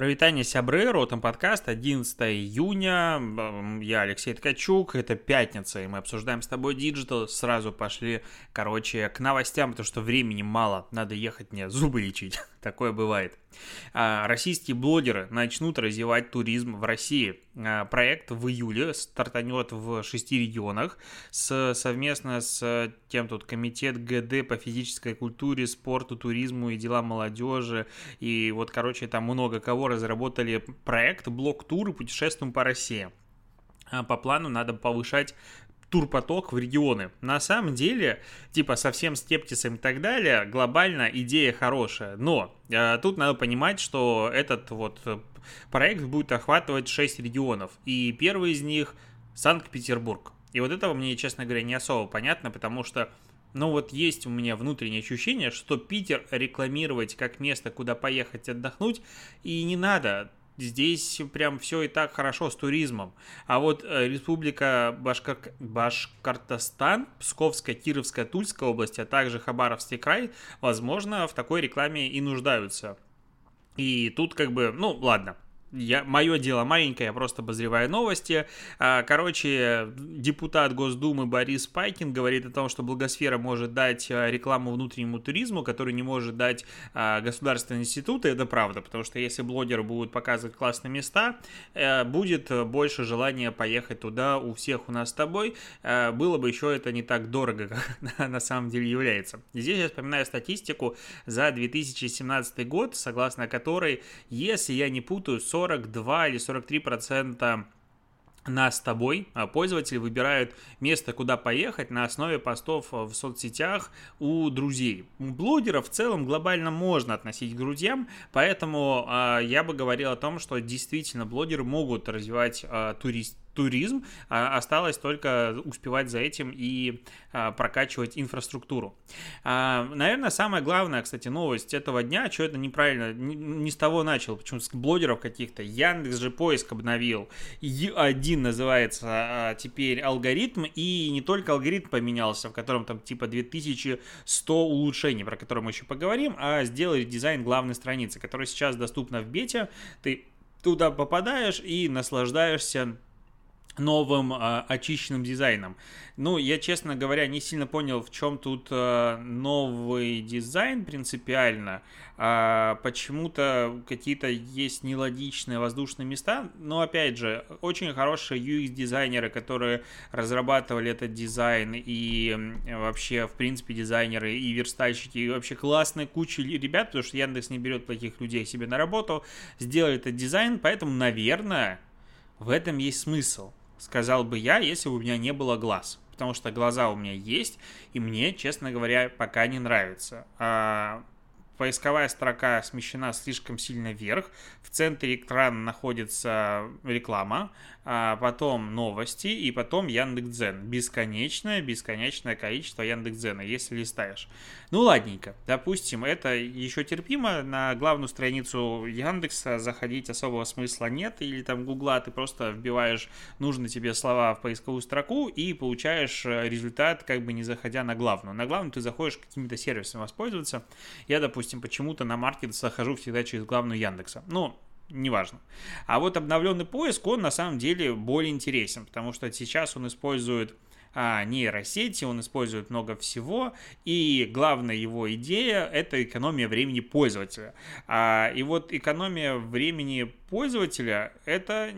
Прывітанне, сябры, Ротом подкаст, 11 июня, я Алексей Ткачук, это пятница, и мы обсуждаем с тобой digital, сразу пошли, короче, к новостям, потому что времени мало, надо ехать мне зубы лечить, такое бывает. А, российские блогеры начнут развивать туризм в России. А, проект в июле стартанет в шести регионах с, совместно с тем тут комитет ГД по физической культуре, спорту, туризму и делам молодежи. И вот, короче, там много кого разработали проект блок-туры «Путешествуем по России». А, по плану надо повышать турпоток в регионы. На самом деле, типа совсем скептисом и так далее, глобально идея хорошая, но э, тут надо понимать, что этот вот проект будет охватывать 6 регионов, и первый из них Санкт-Петербург. И вот этого мне, честно говоря, не особо понятно, потому что ну вот есть у меня внутреннее ощущение, что Питер рекламировать как место, куда поехать отдохнуть, и не надо здесь прям все и так хорошо с туризмом. А вот э, Республика Башкар... Башкортостан, Псковская, Кировская, Тульская область, а также Хабаровский край, возможно, в такой рекламе и нуждаются. И тут как бы, ну ладно, я, мое дело маленькое, я просто обозреваю новости. А, короче, депутат Госдумы Борис Пайкин говорит о том, что благосфера может дать а, рекламу внутреннему туризму, который не может дать а, государственные институты. Это правда, потому что если блогеры будут показывать классные места, э, будет больше желания поехать туда у всех у нас с тобой. Э, было бы еще это не так дорого, как на самом деле является. Здесь я вспоминаю статистику за 2017 год, согласно которой, если я не путаю, 42 или 43 процента нас с тобой, а пользователи выбирают место, куда поехать на основе постов в соцсетях у друзей. Блогеров в целом глобально можно относить к друзьям, поэтому э, я бы говорил о том, что действительно блогеры могут развивать э, турист, туризм, а осталось только успевать за этим и а, прокачивать инфраструктуру. А, наверное, самая главная, кстати, новость этого дня, что это неправильно, не с того начал, почему с блогеров каких-то. Яндекс же поиск обновил. Ю1 называется теперь алгоритм, и не только алгоритм поменялся, в котором там типа 2100 улучшений, про которые мы еще поговорим, а сделали дизайн главной страницы, которая сейчас доступна в бете. Ты туда попадаешь и наслаждаешься новым э, очищенным дизайном. Ну, я, честно говоря, не сильно понял, в чем тут э, новый дизайн принципиально. А почему-то какие-то есть нелогичные воздушные места. Но, опять же, очень хорошие UX-дизайнеры, которые разрабатывали этот дизайн, и вообще, в принципе, дизайнеры и верстальщики, и вообще классная куча ребят, потому что Яндекс не берет плохих людей себе на работу, сделали этот дизайн, поэтому, наверное, в этом есть смысл сказал бы я, если бы у меня не было глаз. Потому что глаза у меня есть, и мне, честно говоря, пока не нравится. А, поисковая строка смещена слишком сильно вверх, в центре экрана находится реклама, а потом новости и потом Яндекс.Дзен. Бесконечное, бесконечное количество Яндекс.Дзена, если листаешь. Ну, ладненько, допустим, это еще терпимо, на главную страницу Яндекса заходить особого смысла нет, или там Гугла ты просто вбиваешь нужные тебе слова в поисковую строку и получаешь э, результат, как бы не заходя на главную. На главную ты заходишь какими-то сервисами воспользоваться. Я, допустим, допустим, почему-то на маркет захожу всегда через главную Яндекса. Ну, неважно. А вот обновленный поиск, он на самом деле более интересен, потому что сейчас он использует а, нейросети, он использует много всего, и главная его идея – это экономия времени пользователя. А, и вот экономия времени пользователя – это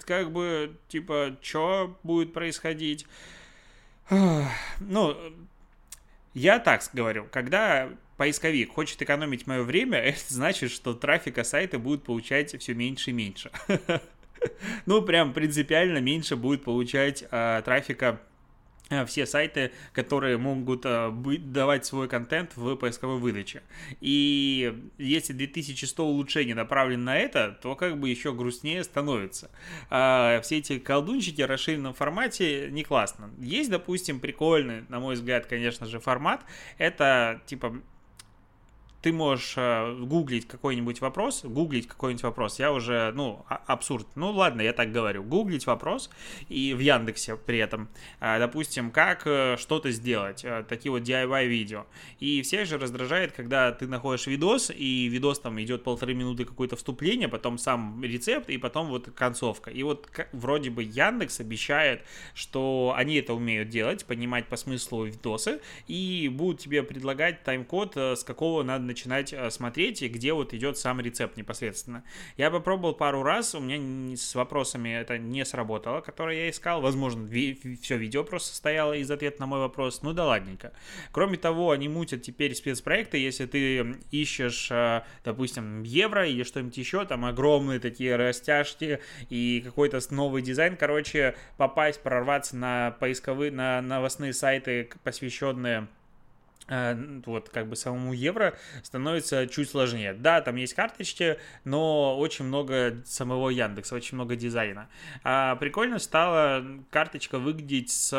как бы, типа, что будет происходить? Ну, я так говорю, когда поисковик хочет экономить мое время, это значит, что трафика сайта будет получать все меньше и меньше. Ну, прям принципиально меньше будет получать а, трафика а, все сайты, которые могут а, давать свой контент в поисковой выдаче. И если 2100 улучшений направлены на это, то как бы еще грустнее становится. А, все эти колдунчики в расширенном формате не классно. Есть, допустим, прикольный, на мой взгляд, конечно же, формат. Это типа ты можешь э, гуглить какой-нибудь вопрос, гуглить какой-нибудь вопрос, я уже, ну, а, абсурд, ну ладно, я так говорю, гуглить вопрос и в Яндексе при этом, э, допустим, как э, что-то сделать, э, такие вот DIY видео, и всех же раздражает, когда ты находишь видос, и видос там идет полторы минуты какое-то вступление, потом сам рецепт, и потом вот концовка, и вот вроде бы Яндекс обещает, что они это умеют делать, понимать по смыслу видосы, и будут тебе предлагать тайм-код, э, с какого надо начинать э, смотреть, и где вот идет сам рецепт непосредственно. Я попробовал пару раз, у меня с вопросами это не сработало, которые я искал. Возможно, все видео просто состояло из ответа на мой вопрос. Ну да ладненько. Кроме того, они мутят теперь спецпроекты, если ты ищешь, э, допустим, евро или что-нибудь еще, там огромные такие растяжки и какой-то новый дизайн. Короче, попасть, прорваться на поисковые, на новостные сайты, посвященные вот как бы самому евро становится чуть сложнее. Да, там есть карточки, но очень много самого Яндекса, очень много дизайна. А прикольно стала карточка выглядеть с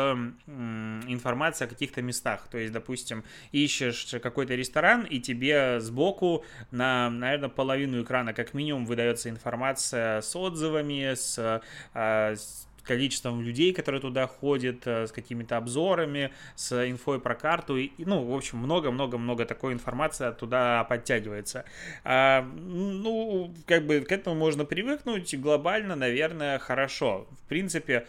информацией о каких-то местах. То есть, допустим, ищешь какой-то ресторан, и тебе сбоку на, наверное, половину экрана как минимум выдается информация с отзывами, с, а, с количеством людей, которые туда ходят, э, с какими-то обзорами, с инфой про карту. И, ну, в общем, много-много-много такой информации туда подтягивается. А, ну, как бы к этому можно привыкнуть. Глобально, наверное, хорошо. В принципе,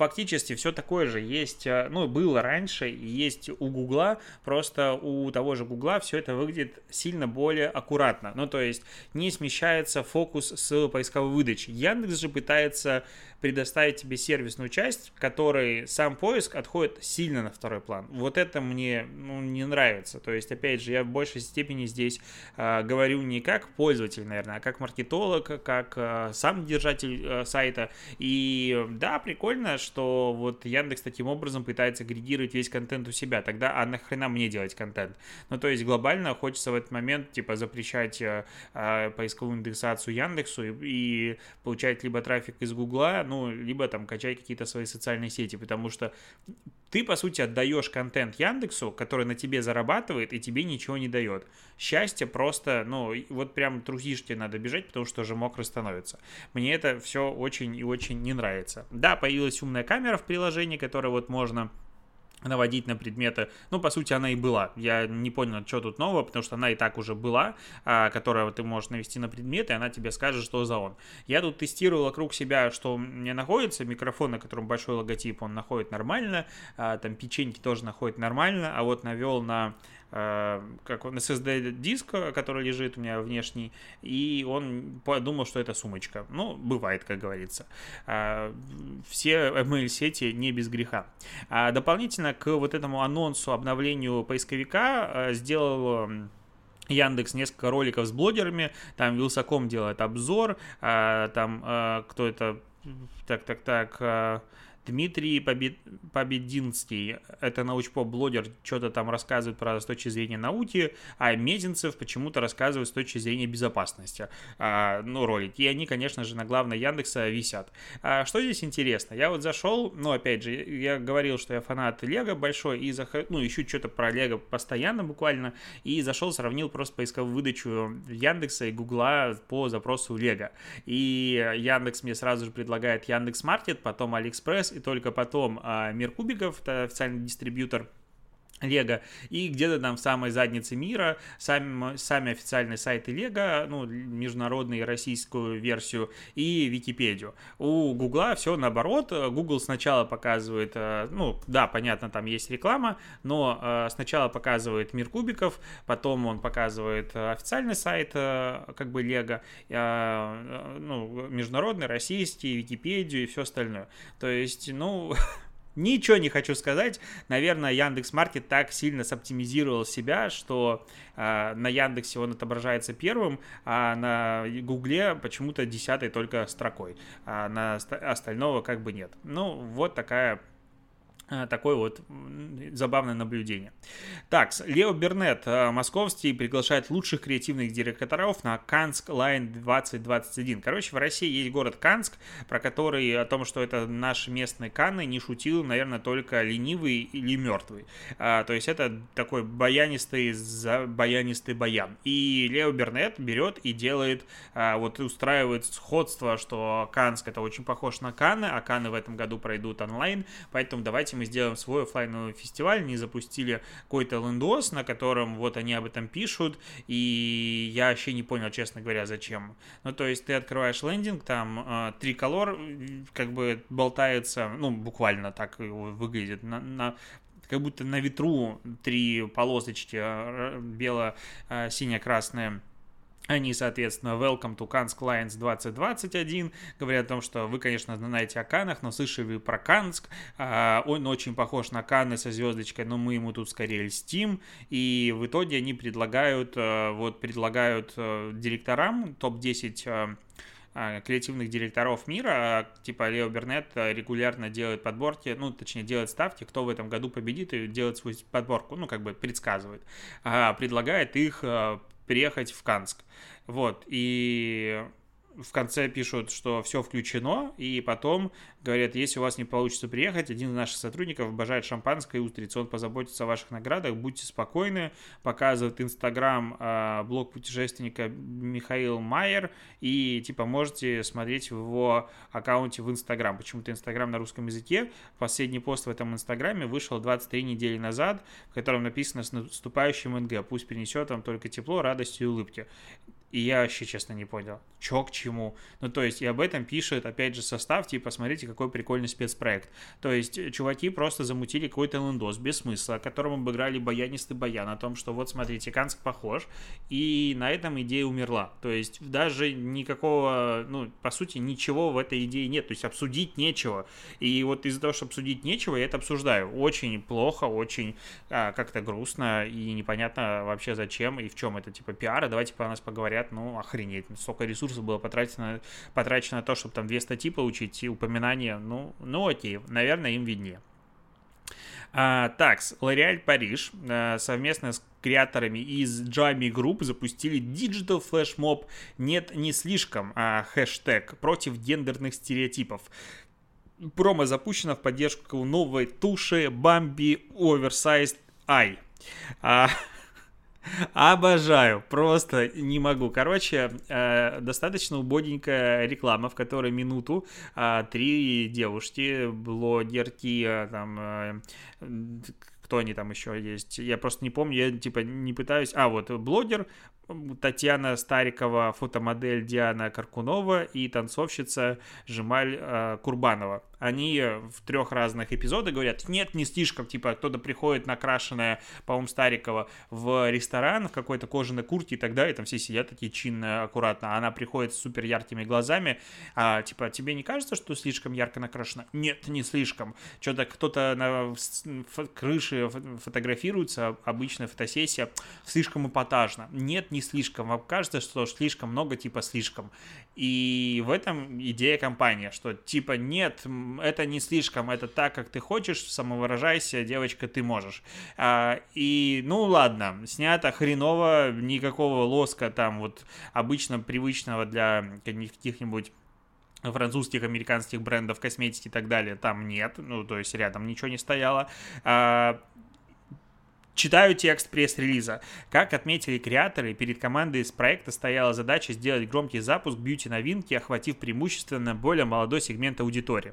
фактически все такое же есть, э, ну, было раньше, и есть у Гугла, просто у того же Гугла все это выглядит сильно более аккуратно. Ну, то есть не смещается фокус с поисковой выдачи. Яндекс же пытается предоставить тебе сервисную часть, которой сам поиск отходит сильно на второй план. Вот это мне ну, не нравится. То есть, опять же, я в большей степени здесь э, говорю не как пользователь, наверное, а как маркетолог, как э, сам держатель э, сайта. И да, прикольно, что вот Яндекс таким образом пытается агрегировать весь контент у себя. Тогда, а нахрена мне делать контент? Ну, то есть, глобально хочется в этот момент, типа, запрещать э, э, поисковую индексацию Яндексу и, и получать либо трафик из Гугла, ну, либо там качай какие-то свои социальные сети, потому что ты, по сути, отдаешь контент Яндексу, который на тебе зарабатывает и тебе ничего не дает. Счастье просто, ну, вот прям трусишь надо бежать, потому что уже мокро становится. Мне это все очень и очень не нравится. Да, появилась умная камера в приложении, которая вот можно наводить на предметы. Ну, по сути, она и была. Я не понял, что тут нового, потому что она и так уже была, а, которая ты можешь навести на предметы, и она тебе скажет, что за он. Я тут тестировал вокруг себя, что мне находится. Микрофон, на котором большой логотип, он находит нормально. А, там печеньки тоже находит нормально. А вот навел на как он SSD диск, который лежит у меня внешний, и он подумал, что это сумочка. Ну, бывает, как говорится. Э, все ML-сети не без греха. А дополнительно к вот этому анонсу обновлению поисковика э, сделал Яндекс несколько роликов с блогерами, там Вилсаком делает обзор, там кто это, так, так, так, Дмитрий Побед... Побединский, это научпоп-блогер, что-то там рассказывает про с точки зрения науки, а Мезенцев почему-то рассказывает с точки зрения безопасности, а, ну, ролики. И они, конечно же, на главной Яндекса висят. А, что здесь интересно? Я вот зашел, ну, опять же, я говорил, что я фанат Лего большой, и зах... ну, ищу что-то про Лего постоянно буквально, и зашел, сравнил просто поисковую выдачу Яндекса и Гугла по запросу Лего. И Яндекс мне сразу же предлагает Яндекс Маркет, потом Алиэкспресс, и только потом а, Мир Кубиков, это официальный дистрибьютор Лего, и где-то там в самой заднице мира сами, сами официальные сайты Лего, ну, международную российскую версию и Википедию. У Гугла все наоборот, Google сначала показывает, э, ну, да, понятно, там есть реклама, но э, сначала показывает мир кубиков, потом он показывает официальный сайт, э, как бы Лего, ну, международный, российский, Википедию и все остальное. То есть, ну, Ничего не хочу сказать. Наверное, Яндекс Маркет так сильно соптимизировал себя, что э, на Яндексе он отображается первым, а на Гугле почему-то десятой только строкой, а на остального как бы нет. Ну, вот такая такое вот забавное наблюдение. Так, Leo Burnett, э, московский, приглашает лучших креативных директоров на Kansk Lions 2021. Короче, в России есть город Канск, про который о том, что это наши местные Канны, не шутил, наверное, только ленивый или мертвый. А, то есть это такой баянистый, баянистый баян. И Leo Burnett берет и делает, а, вот устраивает сходство, что Канск это очень похож на Канны, а Канны в этом году пройдут онлайн, поэтому давайте мы сделаем свой офлайновый фестиваль, не запустили какой-то лендос, на котором вот они об этом пишут, и я вообще не понял, честно говоря, зачем. Ну, то есть ты открываешь лендинг, там э, триколор как бы болтается, ну, буквально так выглядит, на, на как будто на ветру три полосочки а, бело-сине-красные они, соответственно, Welcome to Kans Clients 2021 говорят о том, что вы, конечно, знаете о Канах, но слышали про Канск. А, он очень похож на Каны со звездочкой, но мы ему тут скорее льстим. И в итоге они предлагают, э, вот предлагают э, директорам топ-10 э, креативных директоров мира, типа Лео Бернет регулярно делает подборки, ну, точнее, делает ставки, кто в этом году победит и делает свою подборку, ну, как бы предсказывает. А, предлагает их приехать в Канск. Вот, и в конце пишут, что все включено, и потом говорят, если у вас не получится приехать, один из наших сотрудников обожает шампанское и устриц, он позаботится о ваших наградах, будьте спокойны, показывает Инстаграм э, блог путешественника Михаил Майер, и типа можете смотреть в его аккаунте в Инстаграм, почему-то Инстаграм на русском языке, последний пост в этом Инстаграме вышел 23 недели назад, в котором написано с наступающим НГ, пусть принесет вам только тепло, радость и улыбки. И я вообще, честно, не понял, чё к чему. Ну, то есть, и об этом пишет, опять же, состав, типа, смотрите, какой прикольный спецпроект. То есть, э, чуваки просто замутили какой-то лендос без смысла, которым обыграли баянистый баян о том, что вот, смотрите, Канск похож, и на этом идея умерла. То есть, даже никакого, ну, по сути, ничего в этой идее нет. То есть, обсудить нечего. И вот из-за того, что обсудить нечего, я это обсуждаю. Очень плохо, очень а, как-то грустно, и непонятно вообще зачем и в чем это, типа, пиара. Давайте по нас поговорим говорят, ну, охренеть, столько ресурсов было потрачено, потрачено на то, чтобы там две статьи получить и упоминания, ну, ну окей, наверное, им виднее. А, так, L'Oréal Париж а, совместно с креаторами из Jami Group запустили Digital Flash Mob «Нет, не слишком» а, хэштег против гендерных стереотипов. Промо запущено в поддержку новой туши Bambi Oversized Eye. А, Обожаю, просто не могу. Короче, э, достаточно убогенькая реклама, в которой минуту э, три девушки, блогерки, э, там, кто они там еще есть, я просто не помню, я типа не пытаюсь, а вот блогер, Татьяна Старикова, фотомодель Диана Каркунова и танцовщица Жемаль э, Курбанова они в трех разных эпизодах говорят, нет, не слишком, типа, кто-то приходит накрашенная, по-моему, Старикова в ресторан в какой-то кожаной куртке и так далее, там все сидят такие чинно, аккуратно, а она приходит с супер яркими глазами, а, типа, тебе не кажется, что слишком ярко накрашено? Нет, не слишком. Что-то кто-то на крыше фотографируется, обычная фотосессия, слишком эпатажно. Нет, не слишком. Вам кажется, что слишком много, типа, слишком. И в этом идея компании, что, типа, нет, это не слишком, это так, как ты хочешь, самовыражайся, девочка, ты можешь. А, и, ну ладно, снято хреново, никакого лоска там вот обычно привычного для каких-нибудь французских, американских брендов косметики и так далее, там нет, ну, то есть рядом ничего не стояло. А, Читаю текст пресс-релиза. Как отметили креаторы, перед командой из проекта стояла задача сделать громкий запуск бьюти-новинки, охватив преимущественно более молодой сегмент аудитории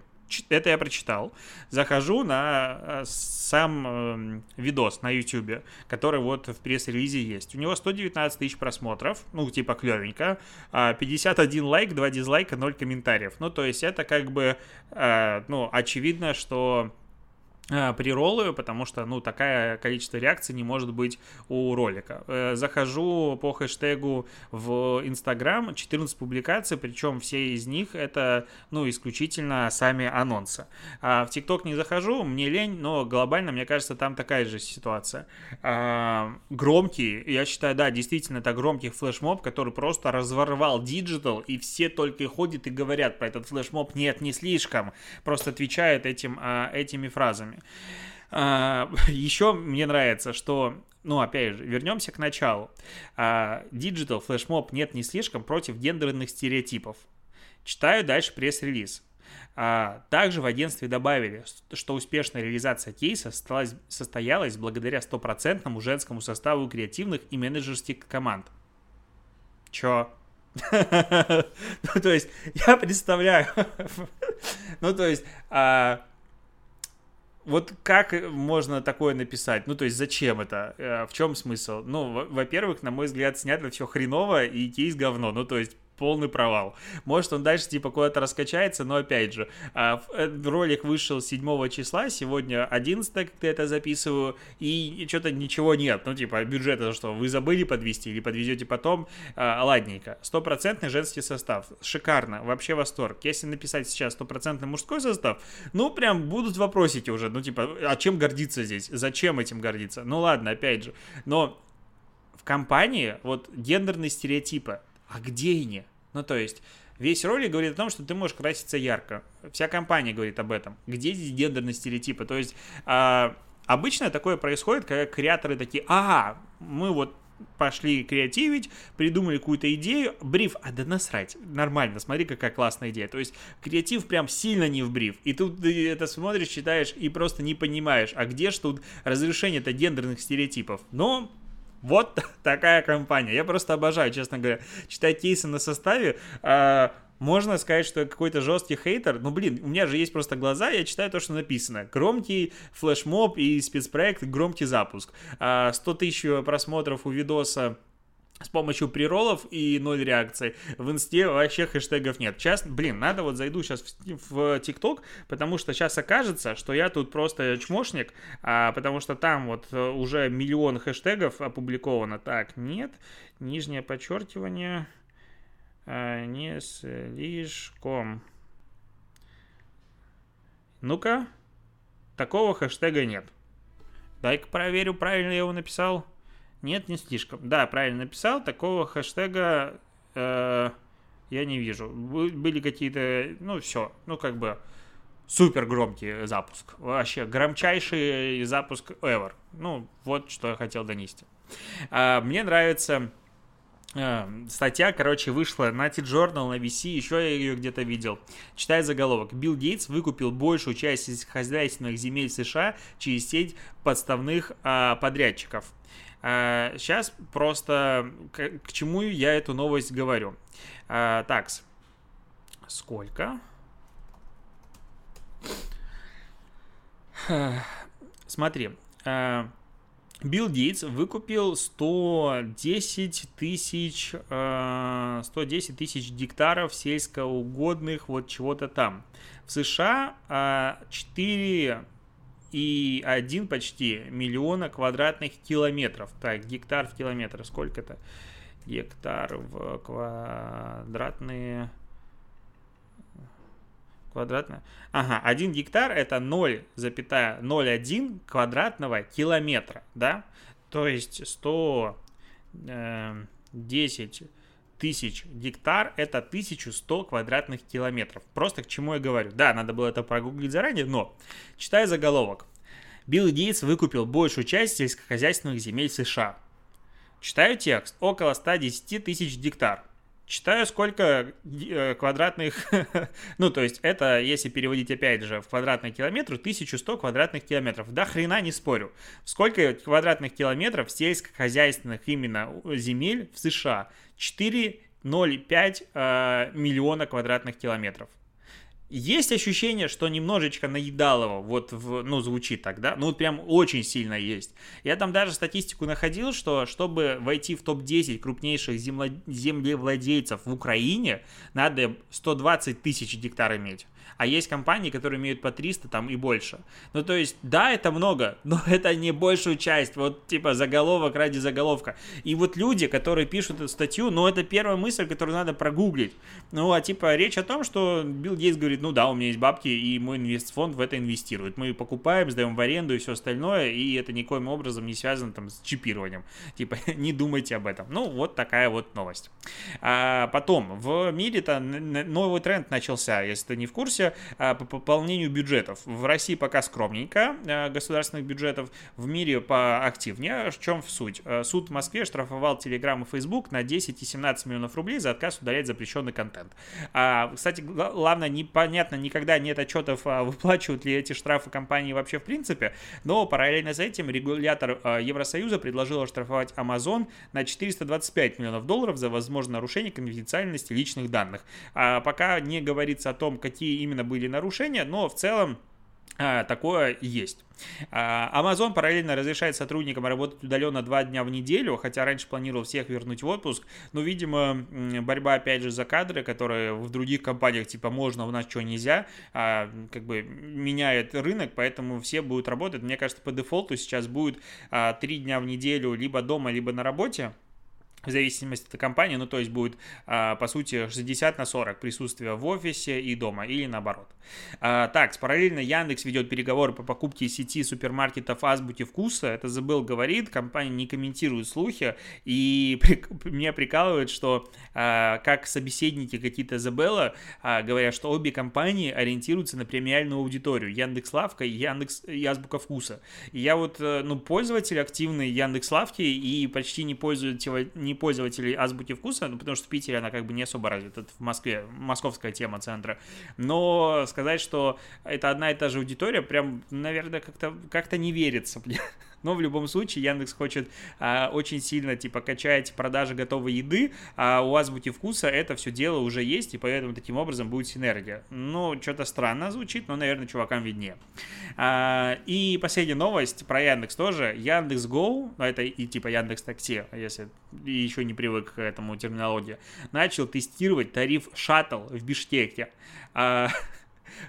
это я прочитал. Захожу на э, сам э, видос на YouTube, который вот в пресс-релизе есть. У него 119 тысяч просмотров, ну, типа клевенько. 51 а лайк, 2 дизлайка, 0 комментариев. Ну, то есть это как бы, э, ну, очевидно, что Э, прероллы, потому что, ну, такое количество реакций не может быть у ролика. Э, захожу по хэштегу в Инстаграм, 14 публикаций, причем все из них это, ну, исключительно сами анонсы. А в ТикТок не захожу, мне лень, но глобально, мне кажется, там такая же ситуация. А, громкий, я считаю, да, действительно, это громкий флешмоб, который просто разорвал digital, и все только ходят и говорят про этот флешмоб, нет, не слишком, просто отвечают этим, а, этими фразами. Деньгами. А, еще мне нравится, что ну, опять же, вернемся к началу. А, Digital Flashmob нет не слишком против гендерных стереотипов. Читаю дальше пресс-релиз. А, также в агентстве добавили, что успешная реализация кейса состоялась благодаря стопроцентному женскому составу креативных и менеджерских команд. Чё? Ну, то есть, я представляю. Ну, то есть, а, вот как можно такое написать? Ну, то есть, зачем это? Э, в чем смысл? Ну, во-первых, на мой взгляд, снято все хреново, и кейс говно. Ну, то есть, полный провал. Может, он дальше типа куда-то раскачается, но опять же, а, э, ролик вышел 7 числа, сегодня 11, когда я это записываю, и что-то ничего нет. Ну, типа, бюджета что, вы забыли подвести или подвезете потом? А, ладненько. Стопроцентный женский состав. Шикарно. Вообще восторг. Если написать сейчас стопроцентный мужской состав, ну, прям будут вопросики уже. Ну, типа, а чем гордиться здесь? Зачем этим гордиться? Ну, ладно, опять же. Но в компании вот гендерные стереотипы а где они? Ну, то есть, весь ролик говорит о том, что ты можешь краситься ярко. Вся компания говорит об этом. Где здесь гендерные стереотипы? То есть, а, обычно такое происходит, когда креаторы такие, ага, мы вот пошли креативить, придумали какую-то идею, бриф, а да насрать, нормально, смотри, какая классная идея. То есть креатив прям сильно не в бриф. И тут ты это смотришь, читаешь и просто не понимаешь, а где же тут разрешение-то гендерных стереотипов. Но вот такая компания. Я просто обожаю, честно говоря, читать кейсы на составе. А, можно сказать, что какой-то жесткий хейтер. Ну, блин, у меня же есть просто глаза, я читаю то, что написано. Громкий флешмоб и спецпроект, громкий запуск. 100 а, тысяч просмотров у видоса с помощью приролов и ноль реакций. В инсте вообще хэштегов нет. Сейчас, блин, надо вот зайду сейчас в ТикТок, потому что сейчас окажется, что я тут просто чмошник, а, потому что там вот э, уже миллион хэштегов опубликовано. Так, нет, нижнее подчеркивание а, не слишком. Ну-ка, такого хэштега нет. Дай-ка проверю, правильно я его написал. Нет, не слишком. Да, правильно написал. Такого хэштега э, я не вижу. Были какие-то, ну все, ну как бы супер громкий запуск. Вообще громчайший запуск ever. Ну вот что я хотел донести. А, мне нравится э, статья, короче, вышла на T-Journal, на VC, еще я ее где-то видел. Читай заголовок. Билл Гейтс выкупил большую часть сельскохозяйственных земель США через сеть подставных а, подрядчиков. Сейчас а, просто к, к чему я эту новость говорю. А, такс. Сколько? Смотри. А, Билл Гейтс выкупил 110 тысяч 110 тысяч гектаров сельскоугодных вот чего-то там. В США 4 и один почти миллиона квадратных километров. Так, гектар в километр, сколько это? Гектар в квадратные... Квадратная. Ага, один гектар это 0,01 квадратного километра, да? То есть 110 тысяч гектар – это 1100 квадратных километров. Просто к чему я говорю. Да, надо было это прогуглить заранее, но читая заголовок. Билл Гейтс выкупил большую часть сельскохозяйственных земель США. Читаю текст. Около 110 тысяч гектар. Читаю, сколько э, квадратных... ну, то есть, это, если переводить, опять же, в квадратный километр, 1100 квадратных километров. Да хрена не спорю. Сколько квадратных километров сельскохозяйственных именно земель в США? 4,05 э, миллиона квадратных километров. Есть ощущение, что немножечко наедал его, вот, в, ну, звучит так, да? Ну, вот прям очень сильно есть. Я там даже статистику находил, что чтобы войти в топ-10 крупнейших земло... землевладельцев в Украине, надо 120 тысяч гектар иметь а есть компании, которые имеют по 300 там и больше. Ну, то есть, да, это много, но это не большую часть, вот, типа, заголовок ради заголовка. И вот люди, которые пишут эту статью, ну, это первая мысль, которую надо прогуглить. Ну, а, типа, речь о том, что Билл Гейтс говорит, ну, да, у меня есть бабки, и мой инвестфонд в это инвестирует. Мы покупаем, сдаем в аренду и все остальное, и это никоим образом не связано там с чипированием. Типа, не думайте об этом. Ну, вот такая вот новость. А потом, в мире-то новый тренд начался, если ты не в курсе, Пройдемся по пополнению бюджетов. В России пока скромненько государственных бюджетов, в мире поактивнее. В чем суть? Суд в Москве штрафовал Telegram и Facebook на 10 и 17 миллионов рублей за отказ удалять запрещенный контент. Кстати, главное, непонятно, никогда нет отчетов, выплачивают ли эти штрафы компании вообще в принципе, но параллельно с этим регулятор Евросоюза предложил оштрафовать Amazon на 425 миллионов долларов за возможное нарушение конфиденциальности личных данных. А пока не говорится о том, какие именно были нарушения, но в целом а, такое есть. А, Amazon параллельно разрешает сотрудникам работать удаленно два дня в неделю, хотя раньше планировал всех вернуть в отпуск. Но, видимо, борьба, опять же, за кадры, которые в других компаниях, типа, можно, у нас что нельзя, а, как бы меняет рынок, поэтому все будут работать. Мне кажется, по дефолту сейчас будет три дня в неделю либо дома, либо на работе в зависимости от компании, ну то есть будет а, по сути 60 на 40 присутствия в офисе и дома или наоборот. А, так, параллельно Яндекс ведет переговоры по покупке сети супермаркетов Азбуки Вкуса, это забыл говорит, компания не комментирует слухи и меня прикалывает, что а, как собеседники какие-то Забелла говорят, что обе компании ориентируются на премиальную аудиторию, Яндекс Лавка и Яндекс и Азбука Вкуса. И я вот, э, ну, пользователь активный Яндекс Лавки и почти не пользователь не пользователей азбуки вкуса, ну, потому что в Питере она как бы не особо развита, это в Москве, московская тема центра. Но сказать, что это одна и та же аудитория, прям, наверное, как-то как не верится. Но в любом случае Яндекс хочет а, очень сильно типа качать продажи готовой еды, а у Азбуки Вкуса это все дело уже есть, и поэтому таким образом будет синергия. Ну, что-то странно звучит, но, наверное, чувакам виднее. А, и последняя новость про Яндекс тоже. Яндекс Go, ну это и типа Яндекс Такси, если еще не привык к этому терминологии, начал тестировать тариф шаттл в Биштеке. А,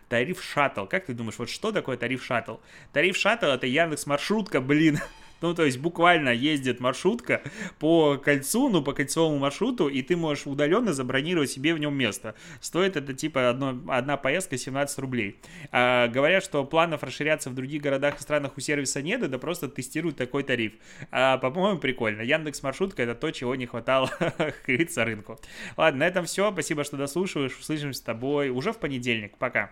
Тариф шаттл. Как ты думаешь, вот что такое тариф шаттл? Тариф шаттл это Яндекс маршрутка, блин. Ну, то есть буквально ездит маршрутка по кольцу, ну, по кольцевому маршруту, и ты можешь удаленно забронировать себе в нем место. Стоит это типа одно, одна поездка 17 рублей. А, говорят, что планов расширяться в других городах и странах у сервиса нет, это просто тестируют такой тариф. А, по-моему, прикольно. Яндекс маршрутка это то, чего не хватало, как рынку. Ладно, на этом все. Спасибо, что дослушиваешь. Услышимся с тобой уже в понедельник. Пока.